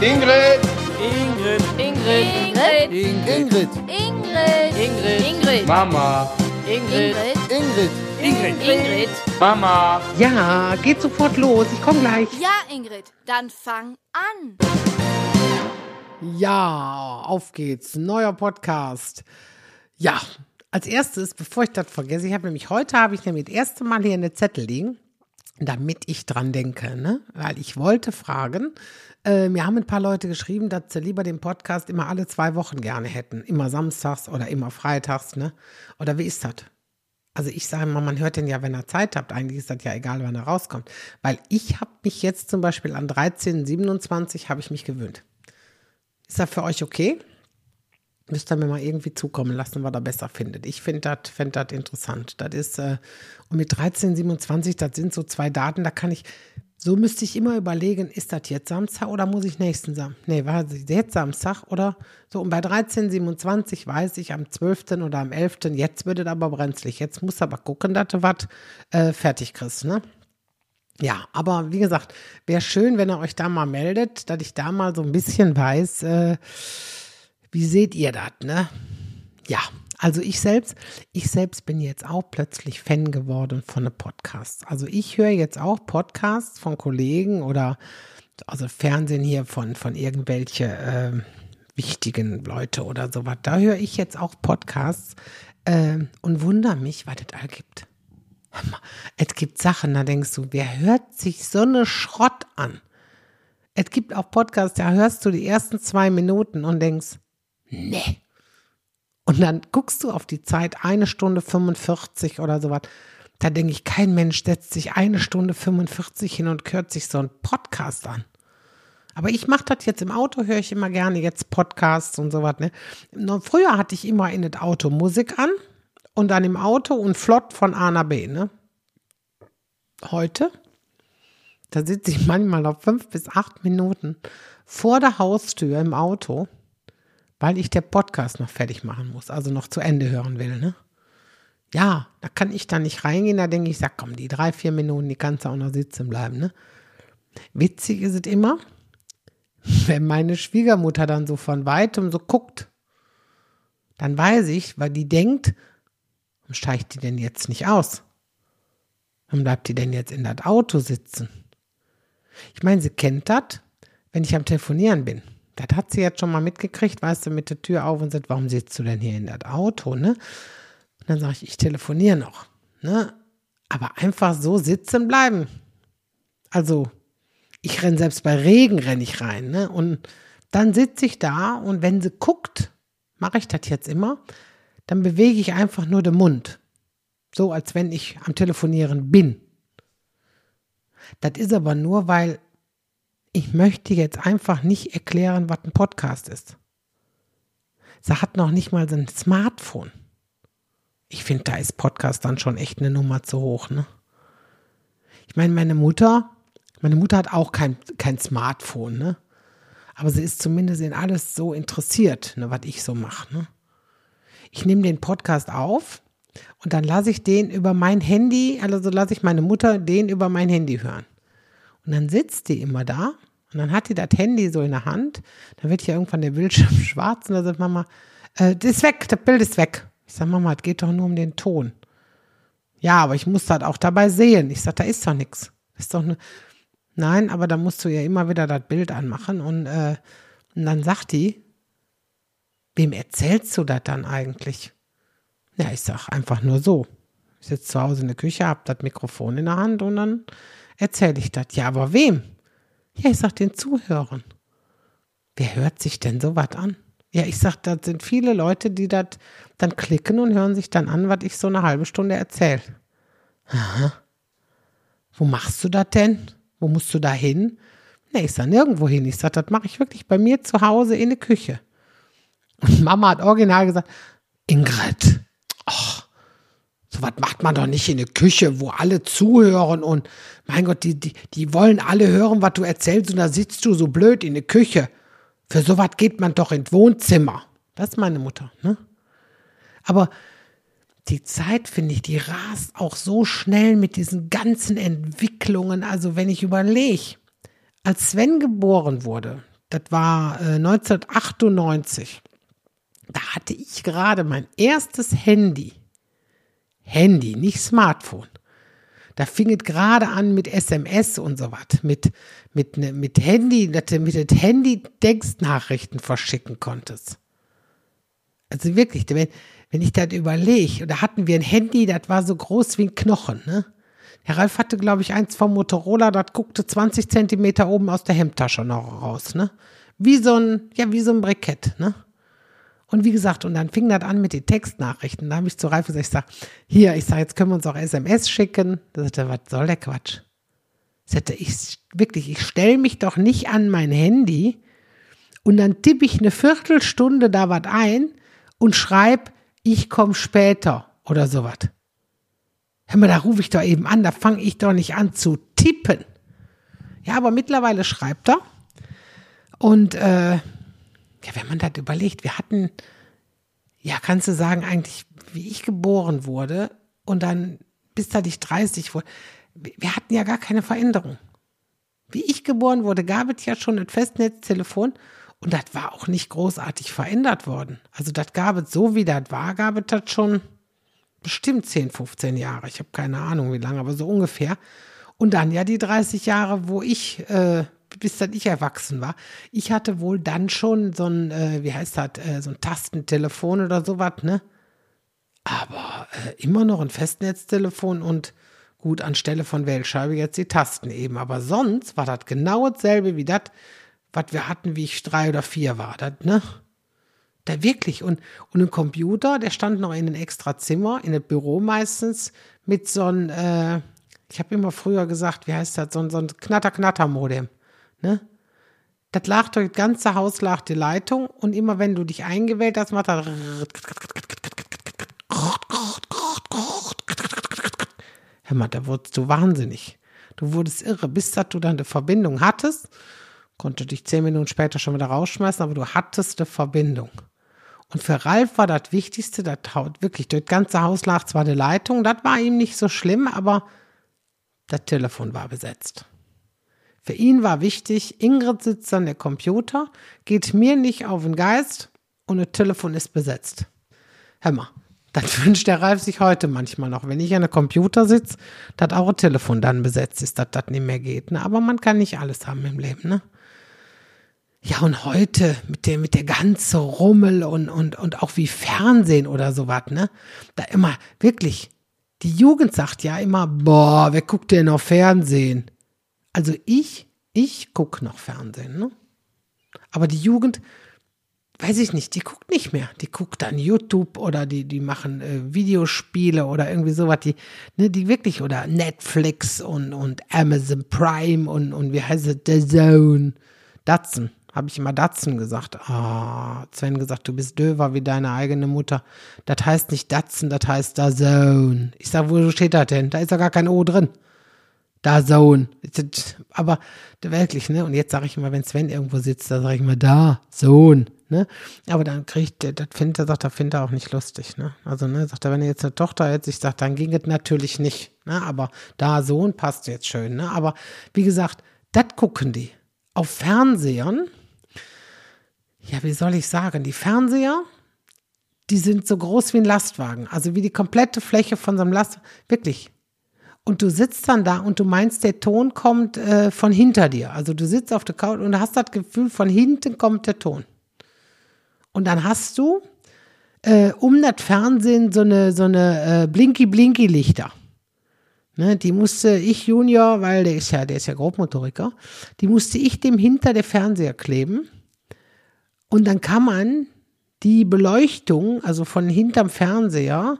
Ingrid. Ingrid. Ingrid. Ingrid. Ingrid. Ingrid. Ingrid. Mama. Ingrid. Ingrid. Ingrid. Ingrid. Mama. Ja, geht sofort los. Ich komme gleich. Ja, Ingrid, dann fang an. Ja, auf geht's. Neuer Podcast. Ja, als erstes, bevor ich das vergesse, ich habe nämlich heute habe ich nämlich das erste Mal hier eine Zettel liegen, damit ich dran denke, ne? Weil ich wollte fragen, äh, mir haben ein paar Leute geschrieben, dass sie lieber den Podcast immer alle zwei Wochen gerne hätten. Immer samstags oder immer freitags, ne? Oder wie ist das? Also ich sage mal, man hört den ja, wenn er Zeit habt. Eigentlich ist das ja egal, wann er rauskommt. Weil ich habe mich jetzt zum Beispiel an 13.27 habe ich mich gewöhnt. Ist das für euch okay? Müsst ihr mir mal irgendwie zukommen lassen, was ihr besser findet. Ich finde das find interessant. Das ist, äh, und mit 1327, das sind so zwei Daten, da kann ich, so müsste ich immer überlegen, ist das jetzt Samstag oder muss ich nächsten Samstag? Nee, war jetzt Samstag oder so? Und bei 1327 weiß ich am 12. oder am 11. Jetzt wird es aber brenzlig. Jetzt muss aber gucken, dass du was äh, fertig kriegst, ne? Ja, aber wie gesagt, wäre schön, wenn ihr euch da mal meldet, dass ich da mal so ein bisschen weiß, äh, wie seht ihr das, ne? Ja, also ich selbst, ich selbst bin jetzt auch plötzlich Fan geworden von einem Podcast. Also ich höre jetzt auch Podcasts von Kollegen oder also Fernsehen hier von, von irgendwelche äh, wichtigen Leute oder sowas. Da höre ich jetzt auch Podcasts äh, und wundere mich, was es all gibt. Es gibt Sachen, da denkst du, wer hört sich so eine Schrott an? Es gibt auch Podcasts, da hörst du die ersten zwei Minuten und denkst, nee. Und dann guckst du auf die Zeit, eine Stunde 45 oder sowas. Da denke ich, kein Mensch setzt sich eine Stunde 45 hin und hört sich so einen Podcast an. Aber ich mache das jetzt im Auto, höre ich immer gerne jetzt Podcasts und sowas. Ne? Früher hatte ich immer in das Auto Musik an und dann im Auto und flott von A nach B. Ne? Heute, da sitze ich manchmal noch fünf bis acht Minuten vor der Haustür im Auto, weil ich der Podcast noch fertig machen muss, also noch zu Ende hören will. Ne? Ja, da kann ich da nicht reingehen, da denke ich, sag komm, die drei, vier Minuten, die kannst du auch noch sitzen bleiben. Ne? Witzig ist es immer, wenn meine Schwiegermutter dann so von weitem so guckt, dann weiß ich, weil die denkt, warum steigt die denn jetzt nicht aus? Warum bleibt die denn jetzt in das Auto sitzen? Ich meine, sie kennt das, wenn ich am Telefonieren bin. Das hat sie jetzt schon mal mitgekriegt, weißt du, mit der Tür auf und sagt, warum sitzt du denn hier in das Auto, ne? Und dann sage ich, ich telefoniere noch, ne? Aber einfach so sitzen bleiben. Also, ich renne selbst bei Regen renne ich rein, ne? Und dann sitze ich da und wenn sie guckt, mache ich das jetzt immer, dann bewege ich einfach nur den Mund. So als wenn ich am Telefonieren bin. Das ist aber nur, weil ich möchte jetzt einfach nicht erklären, was ein Podcast ist. Sie hat noch nicht mal so ein Smartphone. Ich finde, da ist Podcast dann schon echt eine Nummer zu hoch, ne? Ich meine, meine Mutter, meine Mutter hat auch kein, kein Smartphone, ne? Aber sie ist zumindest in alles so interessiert, ne, was ich so mache, ne? Ich nehme den Podcast auf und dann lasse ich den über mein Handy, also lasse ich meine Mutter den über mein Handy hören. Und dann sitzt die immer da und dann hat die das Handy so in der Hand. Dann wird hier irgendwann der Bildschirm schwarz und da sagt Mama, äh, das ist weg, das Bild ist weg. Ich sage, Mama, es geht doch nur um den Ton. Ja, aber ich muss das auch dabei sehen. Ich sage, da ist doch nichts. Ist doch ne Nein, aber da musst du ja immer wieder das Bild anmachen. Und, äh, und dann sagt die, wem erzählst du das dann eigentlich? Ja, ich sag einfach nur so. Ich sitze zu Hause in der Küche, hab das Mikrofon in der Hand und dann erzähle ich das. Ja, aber wem? Ja, ich sag den Zuhörern. Wer hört sich denn sowas an? Ja, ich sag, das sind viele Leute, die das dann klicken und hören sich dann an, was ich so eine halbe Stunde erzähle. Aha. Wo machst du das denn? Wo musst du da hin? Nee, ich sag nirgendwo hin. Ich sag, das mache ich wirklich bei mir zu Hause in der Küche. Und Mama hat original gesagt, Ingrid, so was macht man doch nicht in der Küche, wo alle zuhören und mein Gott, die, die, die wollen alle hören, was du erzählst und da sitzt du so blöd in der Küche. Für sowas geht man doch ins Wohnzimmer. Das ist meine Mutter, ne? Aber die Zeit, finde ich, die rast auch so schnell mit diesen ganzen Entwicklungen. Also wenn ich überlege, als Sven geboren wurde, das war äh, 1998. Da hatte ich gerade mein erstes Handy. Handy, nicht Smartphone. Da fing es gerade an mit SMS und so was. Mit, mit, ne, mit Handy, dass du mit dem Handy Textnachrichten verschicken konntest. Also wirklich, wenn, wenn ich das überlege, da hatten wir ein Handy, das war so groß wie ein Knochen, ne? Herr Ralf hatte, glaube ich, eins vom Motorola, das guckte 20 Zentimeter oben aus der Hemdtasche noch raus, ne? Wie so ein, ja, wie so ein Brikett, ne? Und wie gesagt, und dann fing das an mit den Textnachrichten. Da habe ich zu Ralf gesagt, ich sage, hier, ich sage, jetzt können wir uns auch SMS schicken. Da sagte, was soll der Quatsch? Sagte, ich, wirklich, ich stelle mich doch nicht an mein Handy und dann tippe ich eine Viertelstunde da was ein und schreibe, ich komme später oder sowas. Hör mal, da rufe ich doch eben an, da fange ich doch nicht an zu tippen. Ja, aber mittlerweile schreibt er. Und äh, ja, wenn man das überlegt, wir hatten, ja, kannst du sagen, eigentlich, wie ich geboren wurde und dann bis da ich 30 wurde, wir hatten ja gar keine Veränderung. Wie ich geboren wurde, gab es ja schon ein Festnetztelefon und das war auch nicht großartig verändert worden. Also das gab es so, wie das war, gab es das schon bestimmt 10, 15 Jahre. Ich habe keine Ahnung, wie lange, aber so ungefähr. Und dann ja die 30 Jahre, wo ich, äh, bis dann ich erwachsen war. Ich hatte wohl dann schon so ein, äh, wie heißt das, äh, so ein Tastentelefon oder sowas, ne? Aber äh, immer noch ein Festnetztelefon und gut anstelle von Wählscheibe jetzt die Tasten eben. Aber sonst war das genau dasselbe wie das, was wir hatten, wie ich drei oder vier war. Das, ne? Da wirklich. Und, und ein Computer, der stand noch in einem extra Zimmer, in einem Büro meistens, mit so einem, äh, ich habe immer früher gesagt, wie heißt das, so, so ein Knatter-Knatter-Modem. Ne? Das lag durch das ganze Haus, lag die Leitung und immer wenn du dich eingewählt hast, macht das. Hör mal, da wurdest du wahnsinnig. Du wurdest irre, bis dass du dann eine Verbindung hattest. Konnte dich zehn Minuten später schon wieder rausschmeißen, aber du hattest eine Verbindung. Und für Ralf war das Wichtigste, das wirklich, durch das ganze Haus lag zwar eine Leitung, das war ihm nicht so schlimm, aber das Telefon war besetzt. Für ihn war wichtig, Ingrid sitzt an der Computer, geht mir nicht auf den Geist und das Telefon ist besetzt. Hör mal, das wünscht der Ralf sich heute manchmal noch. Wenn ich an der Computer sitze, dass auch ein Telefon dann besetzt ist, dass das nicht mehr geht. Ne? Aber man kann nicht alles haben im Leben, ne? Ja, und heute mit der, mit der ganzen Rummel und, und, und auch wie Fernsehen oder sowas, ne? Da immer, wirklich, die Jugend sagt ja immer, boah, wer guckt denn noch Fernsehen? Also ich, ich gucke noch Fernsehen, ne? Aber die Jugend, weiß ich nicht, die guckt nicht mehr. Die guckt dann YouTube oder die, die machen äh, Videospiele oder irgendwie sowas, die, ne, die wirklich, oder Netflix und, und Amazon Prime und, und wie heißt es, The Zone, Datsen habe ich immer Datsen gesagt. Ah, Sven gesagt, du bist döver wie deine eigene Mutter. Das heißt nicht Datsen, das heißt da Zone. Ich sag, wo steht das denn? Da ist ja gar kein O drin. Da Zone. Aber wirklich, ne? Und jetzt sage ich immer, wenn Sven irgendwo sitzt, da sage ich immer, da, Zone. Ne? Aber dann kriegt der, das findet er, sagt er, findet er auch nicht lustig, ne? Also, ne, sagt er, wenn er jetzt eine Tochter hätte, ich sage, dann ging es natürlich nicht, ne? Aber da Sohn passt jetzt schön, ne? Aber wie gesagt, das gucken die. Auf Fernsehern ja, wie soll ich sagen, die Fernseher, die sind so groß wie ein Lastwagen, also wie die komplette Fläche von so einem Lastwagen, wirklich. Und du sitzt dann da und du meinst, der Ton kommt äh, von hinter dir. Also du sitzt auf der Couch und hast das Gefühl, von hinten kommt der Ton. Und dann hast du äh, um das Fernsehen so eine, so eine äh, Blinky-Blinky-Lichter. Ne, die musste ich Junior, weil der ist ja, der ist ja Grobmotoriker, die musste ich dem hinter der Fernseher kleben und dann kann man die Beleuchtung, also von hinterm Fernseher,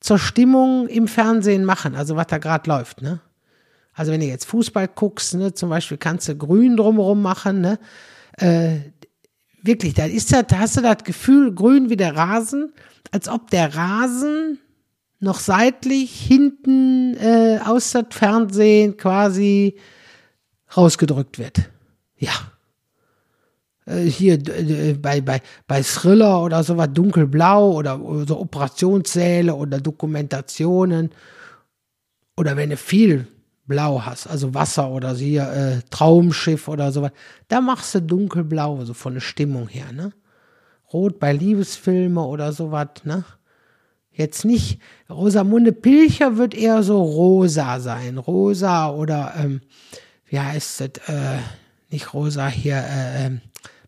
zur Stimmung im Fernsehen machen, also was da gerade läuft, ne? Also wenn du jetzt Fußball guckst, ne, zum Beispiel kannst du grün drumherum machen, ne? Äh, wirklich, da ist das, da hast du das Gefühl, grün wie der Rasen, als ob der Rasen noch seitlich hinten äh, aus das Fernsehen quasi rausgedrückt wird. Ja. Äh, hier bei, bei, bei Thriller oder sowas dunkelblau oder so Operationssäle oder Dokumentationen oder wenn du viel blau hast, also Wasser oder hier äh, Traumschiff oder sowas, da machst du dunkelblau, so von der Stimmung her, ne? Rot bei Liebesfilme oder sowas, ne? Jetzt nicht, Rosamunde Pilcher wird eher so rosa sein, rosa oder, ähm, wie heißt es, äh, nicht rosa hier, äh, ähm,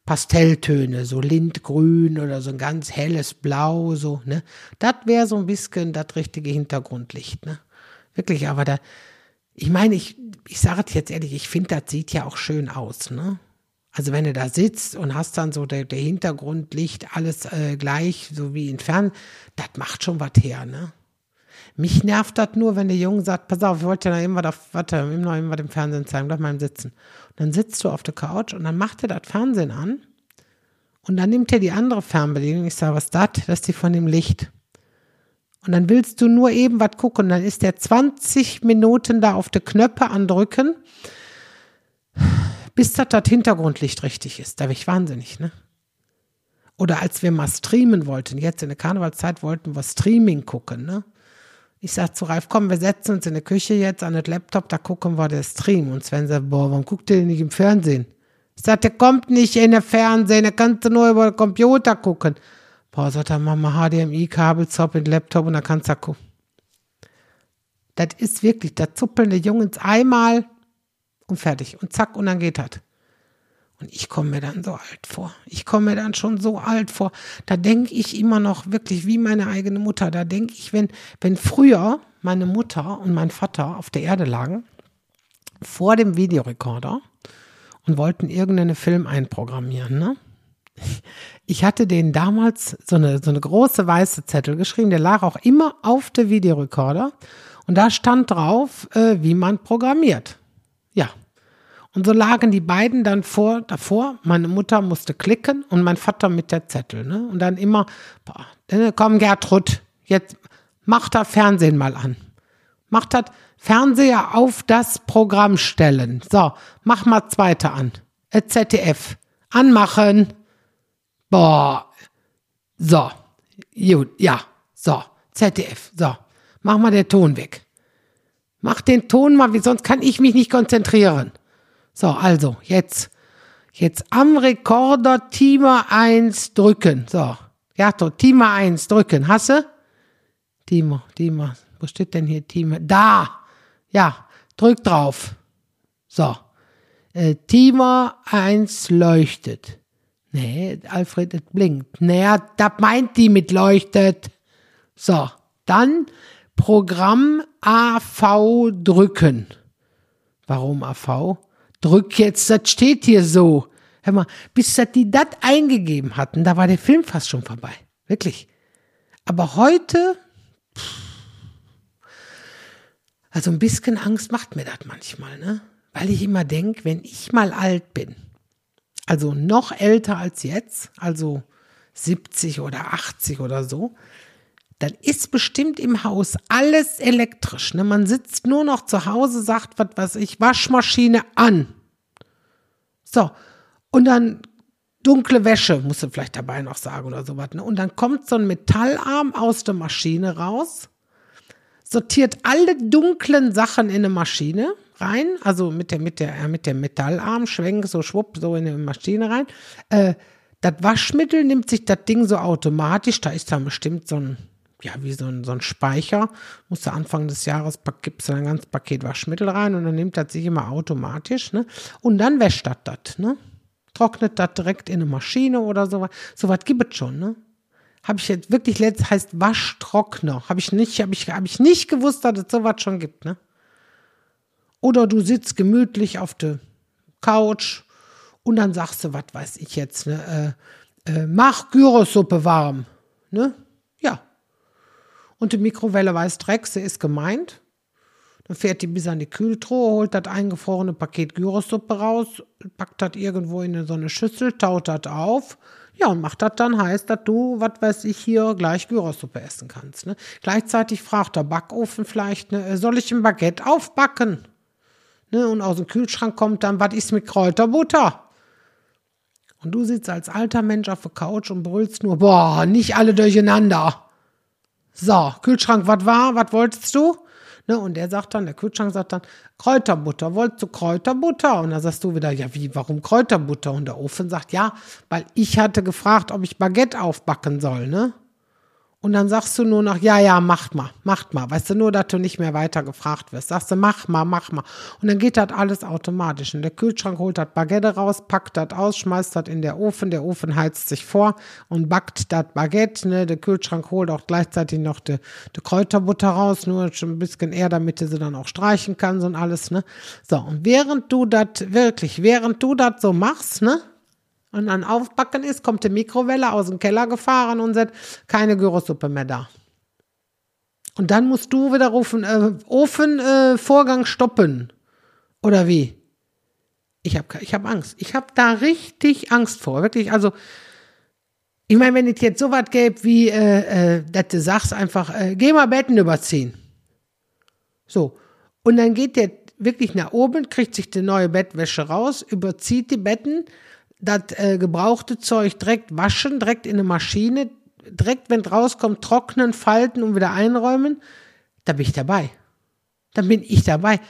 Pastelltöne, so Lindgrün oder so ein ganz helles Blau, so, ne? Das wäre so ein bisschen das richtige Hintergrundlicht, ne? Wirklich, aber da, ich meine, ich, ich sage es jetzt ehrlich, ich finde, das sieht ja auch schön aus, ne? Also wenn du da sitzt und hast dann so der, der Hintergrundlicht alles äh, gleich, so wie in Fern, das macht schon was her, ne? Mich nervt das nur, wenn der Junge sagt, pass auf, ich wollte ja noch immer, da, warte, immer noch immer im Fernsehen zeigen, bleib mal im Sitzen. Und dann sitzt du auf der Couch und dann macht er das Fernsehen an und dann nimmt er die andere Fernbedienung. Ich sage, was ist das? Das ist die von dem Licht. Und dann willst du nur eben was gucken. Dann ist der 20 Minuten da auf die Knöpfe andrücken, bis das, das Hintergrundlicht richtig ist. Da bin ich wahnsinnig, ne? Oder als wir mal streamen wollten, jetzt in der Karnevalszeit wollten wir Streaming gucken, ne? Ich sag zu Ralf, komm, wir setzen uns in der Küche jetzt an den Laptop, da gucken wir den Stream. Und Sven sagt, boah, warum guckt ihr denn nicht im Fernsehen? Ich sag, der kommt nicht in den Fernsehen, der kannst du nur über den Computer gucken. Boah, sagt er, Mama, HDMI-Kabel, zopp in den Laptop und dann kannst du gucken. Das ist wirklich, da zuppeln die Jungs einmal und fertig. Und zack, und dann geht das. Und ich komme mir dann so alt vor. Ich komme mir dann schon so alt vor. Da denke ich immer noch wirklich wie meine eigene Mutter. Da denke ich, wenn, wenn früher meine Mutter und mein Vater auf der Erde lagen, vor dem Videorekorder und wollten irgendeinen Film einprogrammieren, ne? Ich hatte denen damals so eine, so eine große weiße Zettel geschrieben, der lag auch immer auf der Videorekorder und da stand drauf, äh, wie man programmiert. Ja, und so lagen die beiden dann vor, davor. Meine Mutter musste klicken und mein Vater mit der Zettel. Ne? Und dann immer, boah, komm Gertrud, jetzt mach das Fernsehen mal an. Mach das Fernseher auf das Programm stellen. So, mach mal zweite an. Äh, ZDF. Anmachen. Boah. So. Gut, ja. So. ZDF. So. Mach mal den Ton weg. Mach den Ton mal, wie sonst kann ich mich nicht konzentrieren. So, also, jetzt, jetzt am Rekorder Timer 1 drücken. So, ja, Timer 1 drücken. Hasse? Timer, Timer. Wo steht denn hier Timer? Da! Ja, drück drauf. So. Äh, Timer 1 leuchtet. Nee, Alfred, es blinkt. Naja, das meint die mit leuchtet. So, dann Programm AV drücken. Warum AV? Drück jetzt, das steht hier so. Hör mal, bis dass die das eingegeben hatten, da war der Film fast schon vorbei. Wirklich. Aber heute, also ein bisschen Angst macht mir das manchmal, ne? Weil ich immer denke, wenn ich mal alt bin, also noch älter als jetzt, also 70 oder 80 oder so, dann ist bestimmt im Haus alles elektrisch. Ne? Man sitzt nur noch zu Hause, sagt, was weiß ich, Waschmaschine an. So. Und dann dunkle Wäsche, musst du vielleicht dabei noch sagen oder sowas. Ne? Und dann kommt so ein Metallarm aus der Maschine raus, sortiert alle dunklen Sachen in eine Maschine rein, also mit der, mit der, äh, mit dem Metallarm, schwenkt so schwupp, so in eine Maschine rein. Äh, das Waschmittel nimmt sich das Ding so automatisch, da ist da bestimmt so ein ja, wie so ein, so ein Speicher. Musst du Anfang des Jahres gibst du ein ganzes Paket Waschmittel rein und dann nimmt das sich immer automatisch, ne? Und dann wäscht das das, ne? Trocknet das direkt in eine Maschine oder sowas. Sowas gibt es schon, ne? Habe ich jetzt wirklich letzt heißt Waschtrockner. Habe ich nicht, habe ich, habe ich nicht gewusst, dass es sowas schon gibt, ne? Oder du sitzt gemütlich auf der Couch und dann sagst du, was weiß ich jetzt, ne? Äh, äh, mach Gyrosuppe warm, ne? Und die Mikrowelle weiß Dreck, sie ist gemeint. Dann fährt die bis an die Kühltruhe, holt das eingefrorene Paket Gyrosuppe raus, packt das irgendwo in so eine Schüssel, taut das auf. Ja, und macht das dann heiß, dass du, was weiß ich, hier gleich Gyrosuppe essen kannst. Ne? Gleichzeitig fragt der Backofen vielleicht, ne, soll ich ein Baguette aufbacken? Ne? Und aus dem Kühlschrank kommt dann, was ist mit Kräuterbutter? Und du sitzt als alter Mensch auf der Couch und brüllst nur, boah, nicht alle durcheinander. So, Kühlschrank, was war? Was wolltest du? Ne, und der sagt dann, der Kühlschrank sagt dann, Kräuterbutter, wolltest du Kräuterbutter? Und da sagst du wieder, ja, wie, warum Kräuterbutter? Und der Ofen sagt, ja, weil ich hatte gefragt, ob ich Baguette aufbacken soll, ne? Und dann sagst du nur noch, ja, ja, macht mal, macht mal. Weißt du, nur, dass du nicht mehr weiter gefragt wirst. Sagst du, mach mal, mach mal. Und dann geht das alles automatisch. Und der Kühlschrank holt das Baguette raus, packt das aus, schmeißt das in der Ofen. Der Ofen heizt sich vor und backt das Baguette. Ne? Der Kühlschrank holt auch gleichzeitig noch die, die Kräuterbutter raus, nur schon ein bisschen eher, damit du sie dann auch streichen kannst und alles. Ne? So, und während du das wirklich, während du das so machst, ne? Und dann aufbacken ist, kommt die Mikrowelle aus dem Keller gefahren und sagt, keine Gyrosuppe mehr da. Und dann musst du wieder rufen, äh, Ofenvorgang äh, stoppen. Oder wie? Ich habe ich hab Angst. Ich habe da richtig Angst vor. Wirklich, also, ich meine, wenn es jetzt so was gäbe, wie, äh, äh, dass du sagst einfach, äh, geh mal Betten überziehen. So. Und dann geht der wirklich nach oben, kriegt sich die neue Bettwäsche raus, überzieht die Betten, das äh, gebrauchte Zeug direkt waschen, direkt in eine Maschine, direkt, wenn rauskommt, trocknen, falten und wieder einräumen, da bin ich dabei. Dann bin ich dabei.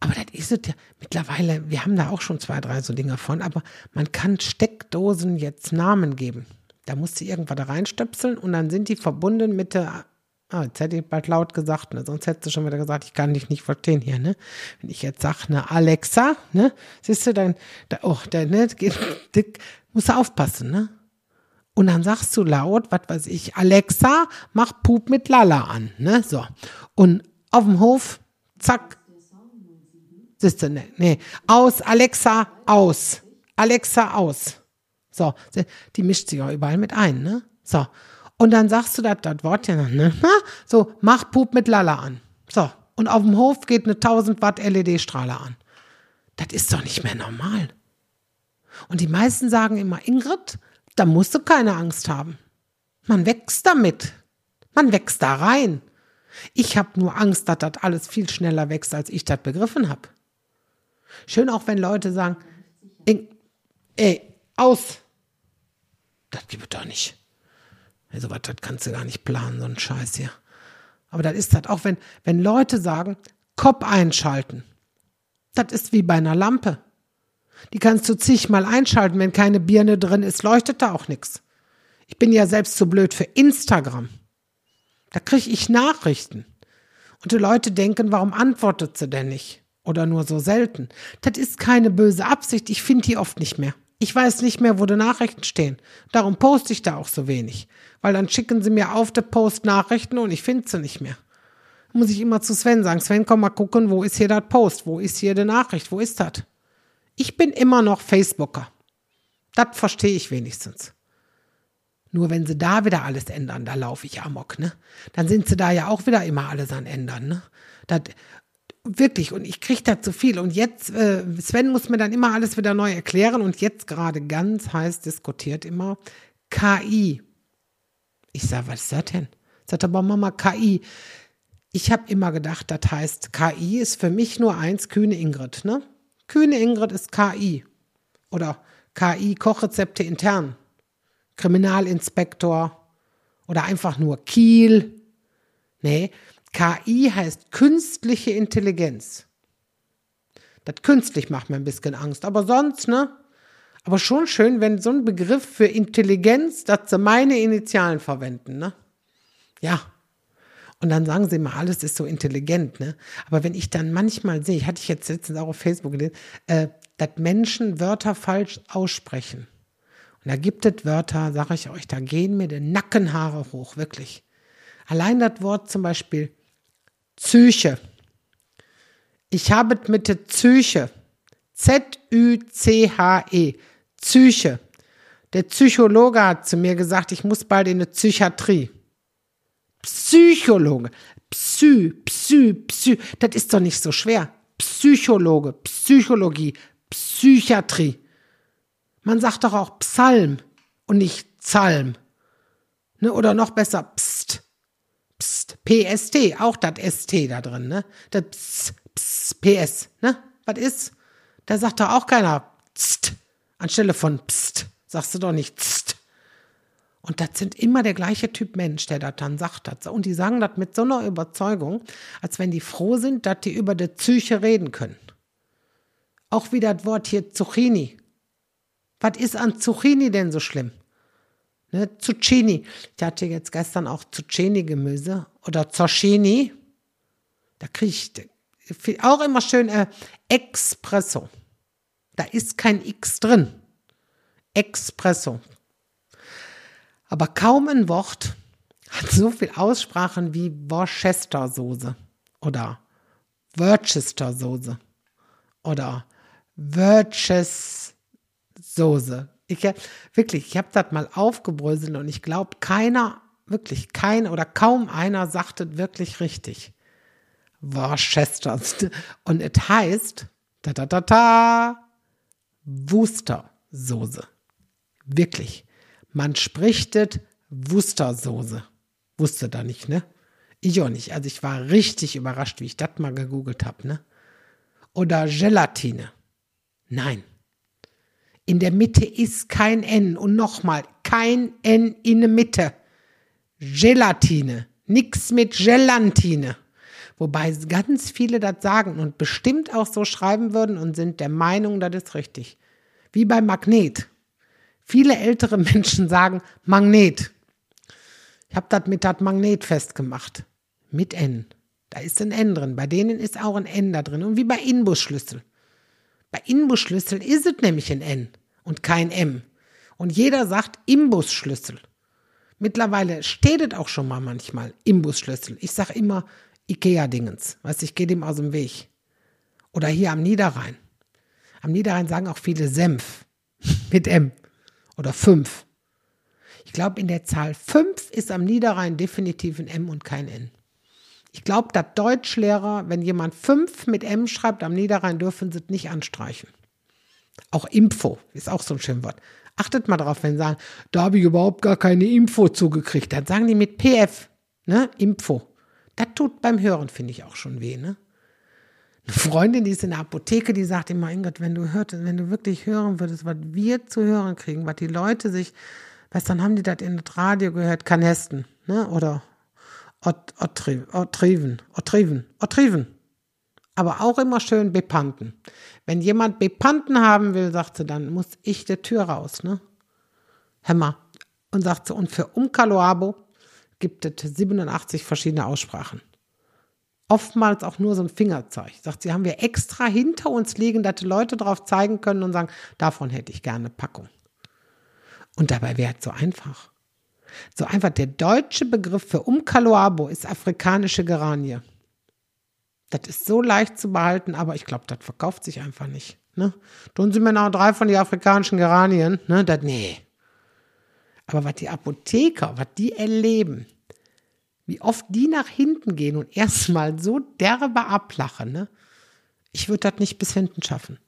Aber das ist es ja mittlerweile, wir haben da auch schon zwei, drei so Dinge von, aber man kann Steckdosen jetzt Namen geben. Da musst du irgendwas da reinstöpseln und dann sind die verbunden mit der Ah, jetzt hätte ich bald laut gesagt, ne? sonst hättest du schon wieder gesagt, ich kann dich nicht verstehen hier, ne? Wenn ich jetzt sage, ne, Alexa, ne, siehst du, dann, da, oh, da, ne, dick, musst du aufpassen, ne? Und dann sagst du laut, was weiß ich, Alexa, mach Pup mit Lala an, ne? So. Und auf dem Hof, zack. Siehst du, ne, ne. Aus, Alexa, aus. Alexa, aus. So, die mischt sich auch überall mit ein, ne? So. Und dann sagst du das, das Wort ja noch, ne? So, mach Pup mit Lala an. So. Und auf dem Hof geht eine 1000 Watt LED-Strahler an. Das ist doch nicht mehr normal. Und die meisten sagen immer, Ingrid, da musst du keine Angst haben. Man wächst damit. Man wächst da rein. Ich habe nur Angst, dass das alles viel schneller wächst, als ich das begriffen habe. Schön auch, wenn Leute sagen, ey, aus. Das gibt es doch nicht. Also was, das kannst du gar nicht planen, so ein Scheiß hier. Aber das ist halt auch, wenn, wenn Leute sagen, Kopf einschalten. Das ist wie bei einer Lampe. Die kannst du zigmal einschalten, wenn keine Birne drin ist, leuchtet da auch nichts. Ich bin ja selbst zu blöd für Instagram. Da kriege ich Nachrichten. Und die Leute denken, warum antwortet sie denn nicht? Oder nur so selten. Das ist keine böse Absicht, ich finde die oft nicht mehr. Ich weiß nicht mehr, wo die Nachrichten stehen. Darum poste ich da auch so wenig. Weil dann schicken sie mir auf der Post Nachrichten und ich finde sie nicht mehr. Muss ich immer zu Sven sagen, Sven, komm mal gucken, wo ist hier das Post? Wo ist hier die Nachricht? Wo ist das? Ich bin immer noch Facebooker. Das verstehe ich wenigstens. Nur wenn sie da wieder alles ändern, da laufe ich amok, ne? Dann sind sie da ja auch wieder immer alles an ändern, ne? Das, wirklich, und ich kriege da zu viel. Und jetzt, äh, Sven muss mir dann immer alles wieder neu erklären und jetzt gerade ganz heiß diskutiert immer KI. Ich sage, was ist das denn? Sagt aber Mama, KI. Ich habe immer gedacht, das heißt, KI ist für mich nur eins, Kühne Ingrid, ne? Kühne Ingrid ist KI. Oder KI Kochrezepte intern. Kriminalinspektor. Oder einfach nur Kiel. Nee, KI heißt künstliche Intelligenz. Das künstlich macht mir ein bisschen Angst, aber sonst, ne? Aber schon schön, wenn so ein Begriff für Intelligenz, dass sie meine Initialen verwenden, ne? Ja. Und dann sagen sie immer, alles ist so intelligent, ne? Aber wenn ich dann manchmal sehe, hatte ich jetzt letztens auch auf Facebook gelesen, äh, dass Menschen Wörter falsch aussprechen. Und da gibt es Wörter, sage ich euch, da gehen mir die Nackenhaare hoch, wirklich. Allein das Wort zum Beispiel Psyche. Ich habe mit der Psyche. Z-Ü-C-H-E. Psyche. Der Psychologe hat zu mir gesagt, ich muss bald in eine Psychiatrie. Psychologe. Psy, Psy, Psy. Das ist doch nicht so schwer. Psychologe, Psychologie, Psychiatrie. Man sagt doch auch Psalm und nicht Psalm. Ne? Oder noch besser Pst. Pst, PST, auch das ST da drin, ne? Das Pst, Pst, PS, ne? Was ist? Da sagt doch auch keiner Pst, anstelle von Pst, sagst du doch nicht Pst. Und das sind immer der gleiche Typ Mensch, der das dann sagt. Das. Und die sagen das mit so einer Überzeugung, als wenn die froh sind, dass die über die Psyche reden können. Auch wie das Wort hier Zucchini. Was ist an Zucchini denn so schlimm? Ne, Zucchini. Ich hatte jetzt gestern auch Zucchini-Gemüse oder Zoschini. Da kriege ich auch immer schön äh, Espresso. Da ist kein X drin. Espresso. Aber kaum ein Wort hat so viel Aussprachen wie Worcester-Soße oder Worcester-Soße oder Worcester-Soße. Ich, wirklich, ich habe das mal aufgebröselt und ich glaube, keiner, wirklich kein oder kaum einer sagt es wirklich richtig. Worcester. Und es heißt, da da da da, Wustersoße. Wirklich. Man spricht es Wustersoße. Wusste da nicht, ne? Ich auch nicht. Also ich war richtig überrascht, wie ich das mal gegoogelt habe, ne? Oder Gelatine. Nein. In der Mitte ist kein N. Und nochmal, kein N in der Mitte. Gelatine. Nix mit Gelatine. Wobei ganz viele das sagen und bestimmt auch so schreiben würden und sind der Meinung, das ist richtig. Wie bei Magnet. Viele ältere Menschen sagen Magnet. Ich habe das mit das Magnet festgemacht. Mit N. Da ist ein N drin. Bei denen ist auch ein N da drin. Und wie bei Inbusschlüssel. Bei Inbusschlüssel ist es nämlich ein N und kein M. Und jeder sagt Imbusschlüssel. Mittlerweile steht es auch schon mal manchmal Imbusschlüssel. Ich sage immer Ikea-Dingens. Weißt ich gehe dem aus dem Weg. Oder hier am Niederrhein. Am Niederrhein sagen auch viele Senf mit M oder fünf. Ich glaube, in der Zahl fünf ist am Niederrhein definitiv ein M und kein N. Ich glaube, dass Deutschlehrer, wenn jemand fünf mit M schreibt am Niederrhein, dürfen sie es nicht anstreichen. Auch Info ist auch so ein schönes Wort. Achtet mal drauf, wenn sie sagen, da habe ich überhaupt gar keine Info zugekriegt. Dann sagen die mit PF, ne, Info. Das tut beim Hören, finde ich, auch schon weh, ne? Eine Freundin, die ist in der Apotheke, die sagt immer, Ingrid, wenn du hörst, wenn du wirklich hören würdest, was wir zu hören kriegen, was die Leute sich, weißt dann haben die das in das Radio gehört, Kanesten, ne? Oder Otriven, Otriven, Otriven. Aber auch immer schön Bepanten. Wenn jemand Bepanten haben will, sagt sie, dann muss ich der Tür raus, ne? Hämmer. Und sagt sie, und für Umkaloabo gibt es 87 verschiedene Aussprachen oftmals auch nur so ein Fingerzeig. Sagt sie, haben wir extra hinter uns liegen, dass die Leute drauf zeigen können und sagen, davon hätte ich gerne Packung. Und dabei wäre es so einfach. So einfach, der deutsche Begriff für Umkaloabo ist afrikanische Geranie. Das ist so leicht zu behalten, aber ich glaube, das verkauft sich einfach nicht. Ne? Tun Sie mir noch drei von den afrikanischen Geranien? Ne? Das, nee. Aber was die Apotheker, was die erleben, wie oft die nach hinten gehen und erstmal so derbe ablachen, ne? Ich würde das nicht bis hinten schaffen.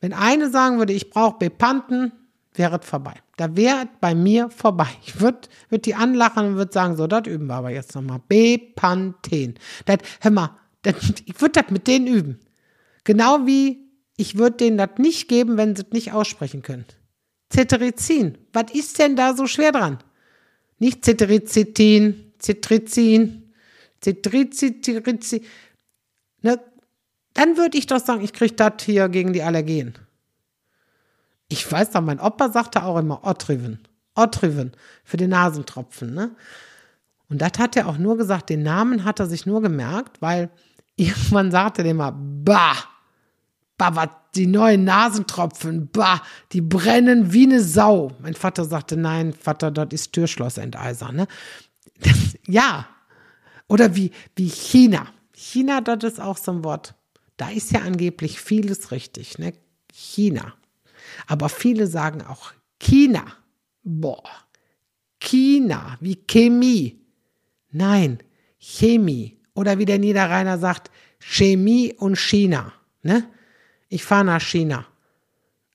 Wenn eine sagen würde, ich brauche Bepanten, wäre es vorbei. Da wäre bei mir vorbei. Ich würde würd die anlachen und würde sagen, so, das üben wir aber jetzt nochmal. Bepanten. Das, hör mal, ich würde das mit denen üben. Genau wie ich würde denen das nicht geben, wenn sie es nicht aussprechen können. Cetirizin. Was ist denn da so schwer dran? Nicht Cetirizin, Cetrizin, Cetrizin, ne? Dann würde ich doch sagen, ich kriege das hier gegen die Allergien. Ich weiß doch, mein Opa sagte auch immer Otriven. Otriven für den Nasentropfen, ne? Und das hat er auch nur gesagt, den Namen hat er sich nur gemerkt, weil irgendwann sagte er immer, bah, bah, was, die neuen Nasentropfen, bah, die brennen wie eine Sau. Mein Vater sagte, nein, Vater, dort ist Türschlossenteiser, ne? Ja. Oder wie, wie China. China, das ist auch so ein Wort. Da ist ja angeblich vieles richtig, ne? China. Aber viele sagen auch China. Boah. China, wie Chemie. Nein, Chemie. Oder wie der Niederrheiner sagt, Chemie und China. Ne? Ich fahre nach China.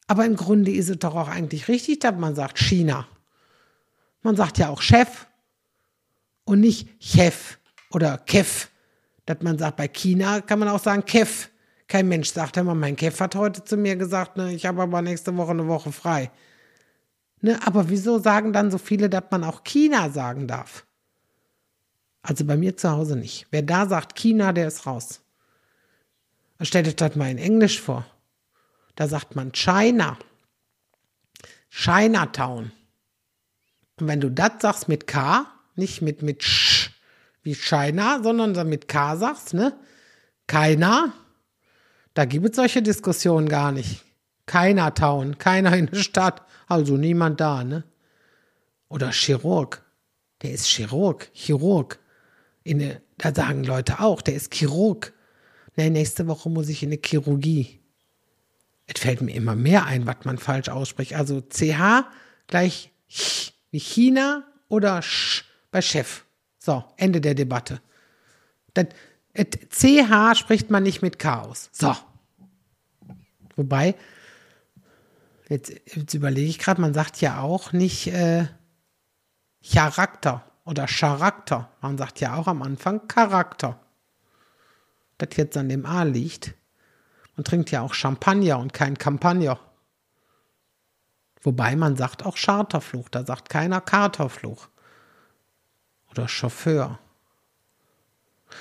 Aber im Grunde ist es doch auch eigentlich richtig, dass man sagt China. Man sagt ja auch Chef und nicht Chef oder Kev. Dass man sagt, bei China kann man auch sagen Kev. Kein Mensch sagt immer, mein Kev hat heute zu mir gesagt, ne, ich habe aber nächste Woche eine Woche frei. Ne, aber wieso sagen dann so viele, dass man auch China sagen darf? Also bei mir zu Hause nicht. Wer da sagt China, der ist raus. Stellt euch das mal in Englisch vor. Da sagt man China. Chinatown. Und wenn du das sagst mit K, nicht mit, mit Sch, wie China, sondern mit K sagst, ne? Keiner. Da gibt es solche Diskussionen gar nicht. Keiner Town, keiner in der Stadt, also niemand da, ne? Oder Chirurg. Der ist Chirurg, Chirurg. In der, da sagen Leute auch, der ist Chirurg. Ne, nächste Woche muss ich in eine Chirurgie. Es fällt mir immer mehr ein, was man falsch ausspricht. Also CH gleich Ch wie China oder Sch bei Chef. So, Ende der Debatte. Das, CH spricht man nicht mit aus. So. Wobei, jetzt, jetzt überlege ich gerade, man sagt ja auch nicht äh, Charakter oder Charakter. Man sagt ja auch am Anfang Charakter. Das jetzt an dem A liegt. Man trinkt ja auch Champagner und kein Campagner. Wobei man sagt auch Charterfluch, da sagt keiner Katerfluch. Oder Chauffeur.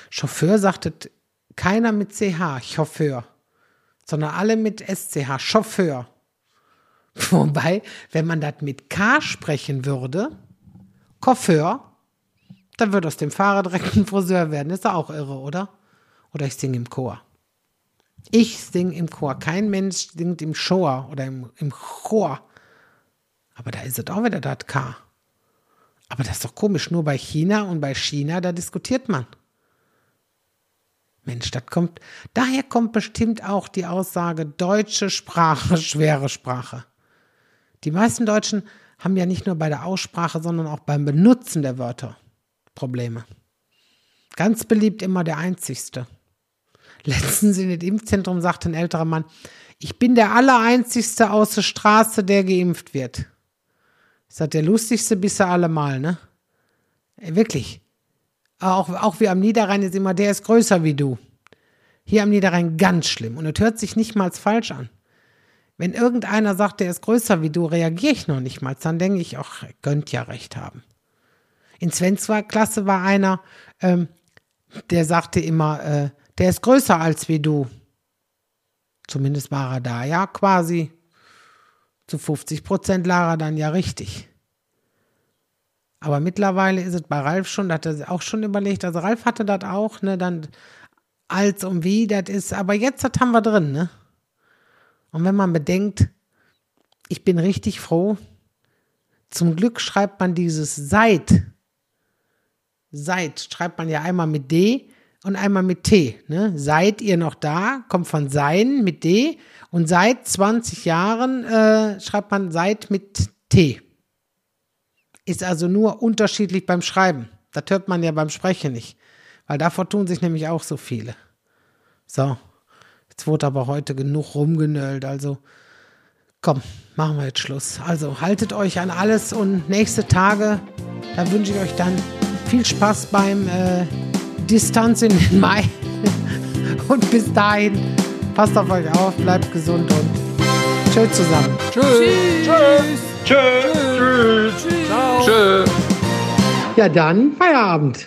Chauffeur sagte keiner mit CH, Chauffeur, sondern alle mit SCH, Chauffeur. Wobei, wenn man das mit K sprechen würde, Coiffeur, dann würde aus dem Fahrer direkt ein Friseur werden. Ist doch auch irre, oder? Oder ich singe im Chor. Ich singe im Chor. Kein Mensch singt im Chor oder im, im Chor. Aber da ist es auch wieder das K. Aber das ist doch komisch. Nur bei China und bei China, da diskutiert man. Mensch, das kommt, daher kommt bestimmt auch die Aussage deutsche Sprache, schwere Sprache. Die meisten Deutschen haben ja nicht nur bei der Aussprache, sondern auch beim Benutzen der Wörter Probleme. Ganz beliebt immer der Einzigste. Letztens in dem Impfzentrum sagte ein älterer Mann, ich bin der Allereinzigste aus der Straße, der geimpft wird. Ich sagte, der lustigste bist du allemal, ne? Wirklich. Auch, auch wie am Niederrhein ist immer, der ist größer wie du. Hier am Niederrhein ganz schlimm. Und es hört sich nicht mal falsch an. Wenn irgendeiner sagt, der ist größer wie du, reagiere ich noch nicht mal. Dann denke ich, ach, könnt ja recht haben. In Svens Klasse war einer, ähm, der sagte immer, äh, der ist größer als wie du. Zumindest war er da ja quasi. Zu 50 Prozent lag er dann ja richtig. Aber mittlerweile ist es bei Ralf schon, da hat er auch schon überlegt, also Ralf hatte das auch, ne, dann als und wie das ist, aber jetzt das haben wir drin, ne? Und wenn man bedenkt, ich bin richtig froh, zum Glück schreibt man dieses seit, seit schreibt man ja einmal mit D und einmal mit T, ne? Seid ihr noch da? Kommt von sein mit D und seit 20 Jahren äh, schreibt man seit mit T. Ist also nur unterschiedlich beim Schreiben. Das hört man ja beim Sprechen nicht. Weil davor tun sich nämlich auch so viele. So, jetzt wurde aber heute genug rumgenölt. Also, komm, machen wir jetzt Schluss. Also, haltet euch an alles und nächste Tage, da wünsche ich euch dann viel Spaß beim äh, Distanz in den Mai. und bis dahin, passt auf euch auf, bleibt gesund und tschüss zusammen. Tschüss. Tschüss. Tschüss. Tschüss. Tschüss. Ciao. Tschüss. Ja, dann Feierabend.